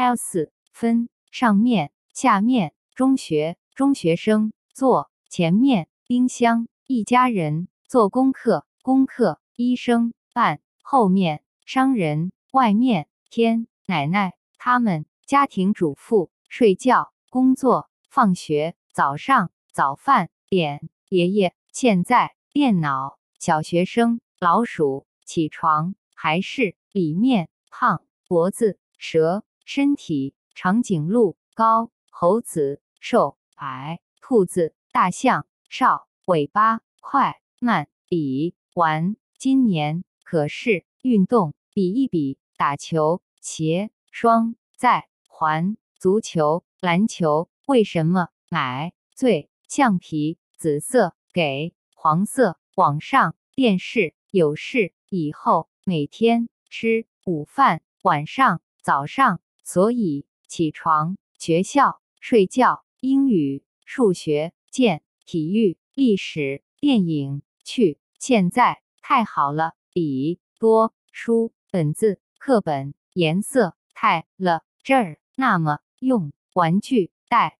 else 分上面、下面，中学中学生坐前面，冰箱一家人做功课，功课医生办后面，商人外面，天奶奶他们家庭主妇睡觉工作放学早上早饭点爷爷现在电脑小学生老鼠起床还是里面胖脖子蛇身体长颈鹿高猴子瘦矮兔子大象少尾巴快慢比玩。今年可是运动比一比打球鞋双在环足球篮球为什么？买最橡皮紫色给黄色网上电视有事以后每天吃午饭晚上早上所以起床学校睡觉英语数学见体育历史电影去现在太好了笔多书本子课本颜色太了这儿那么用玩具带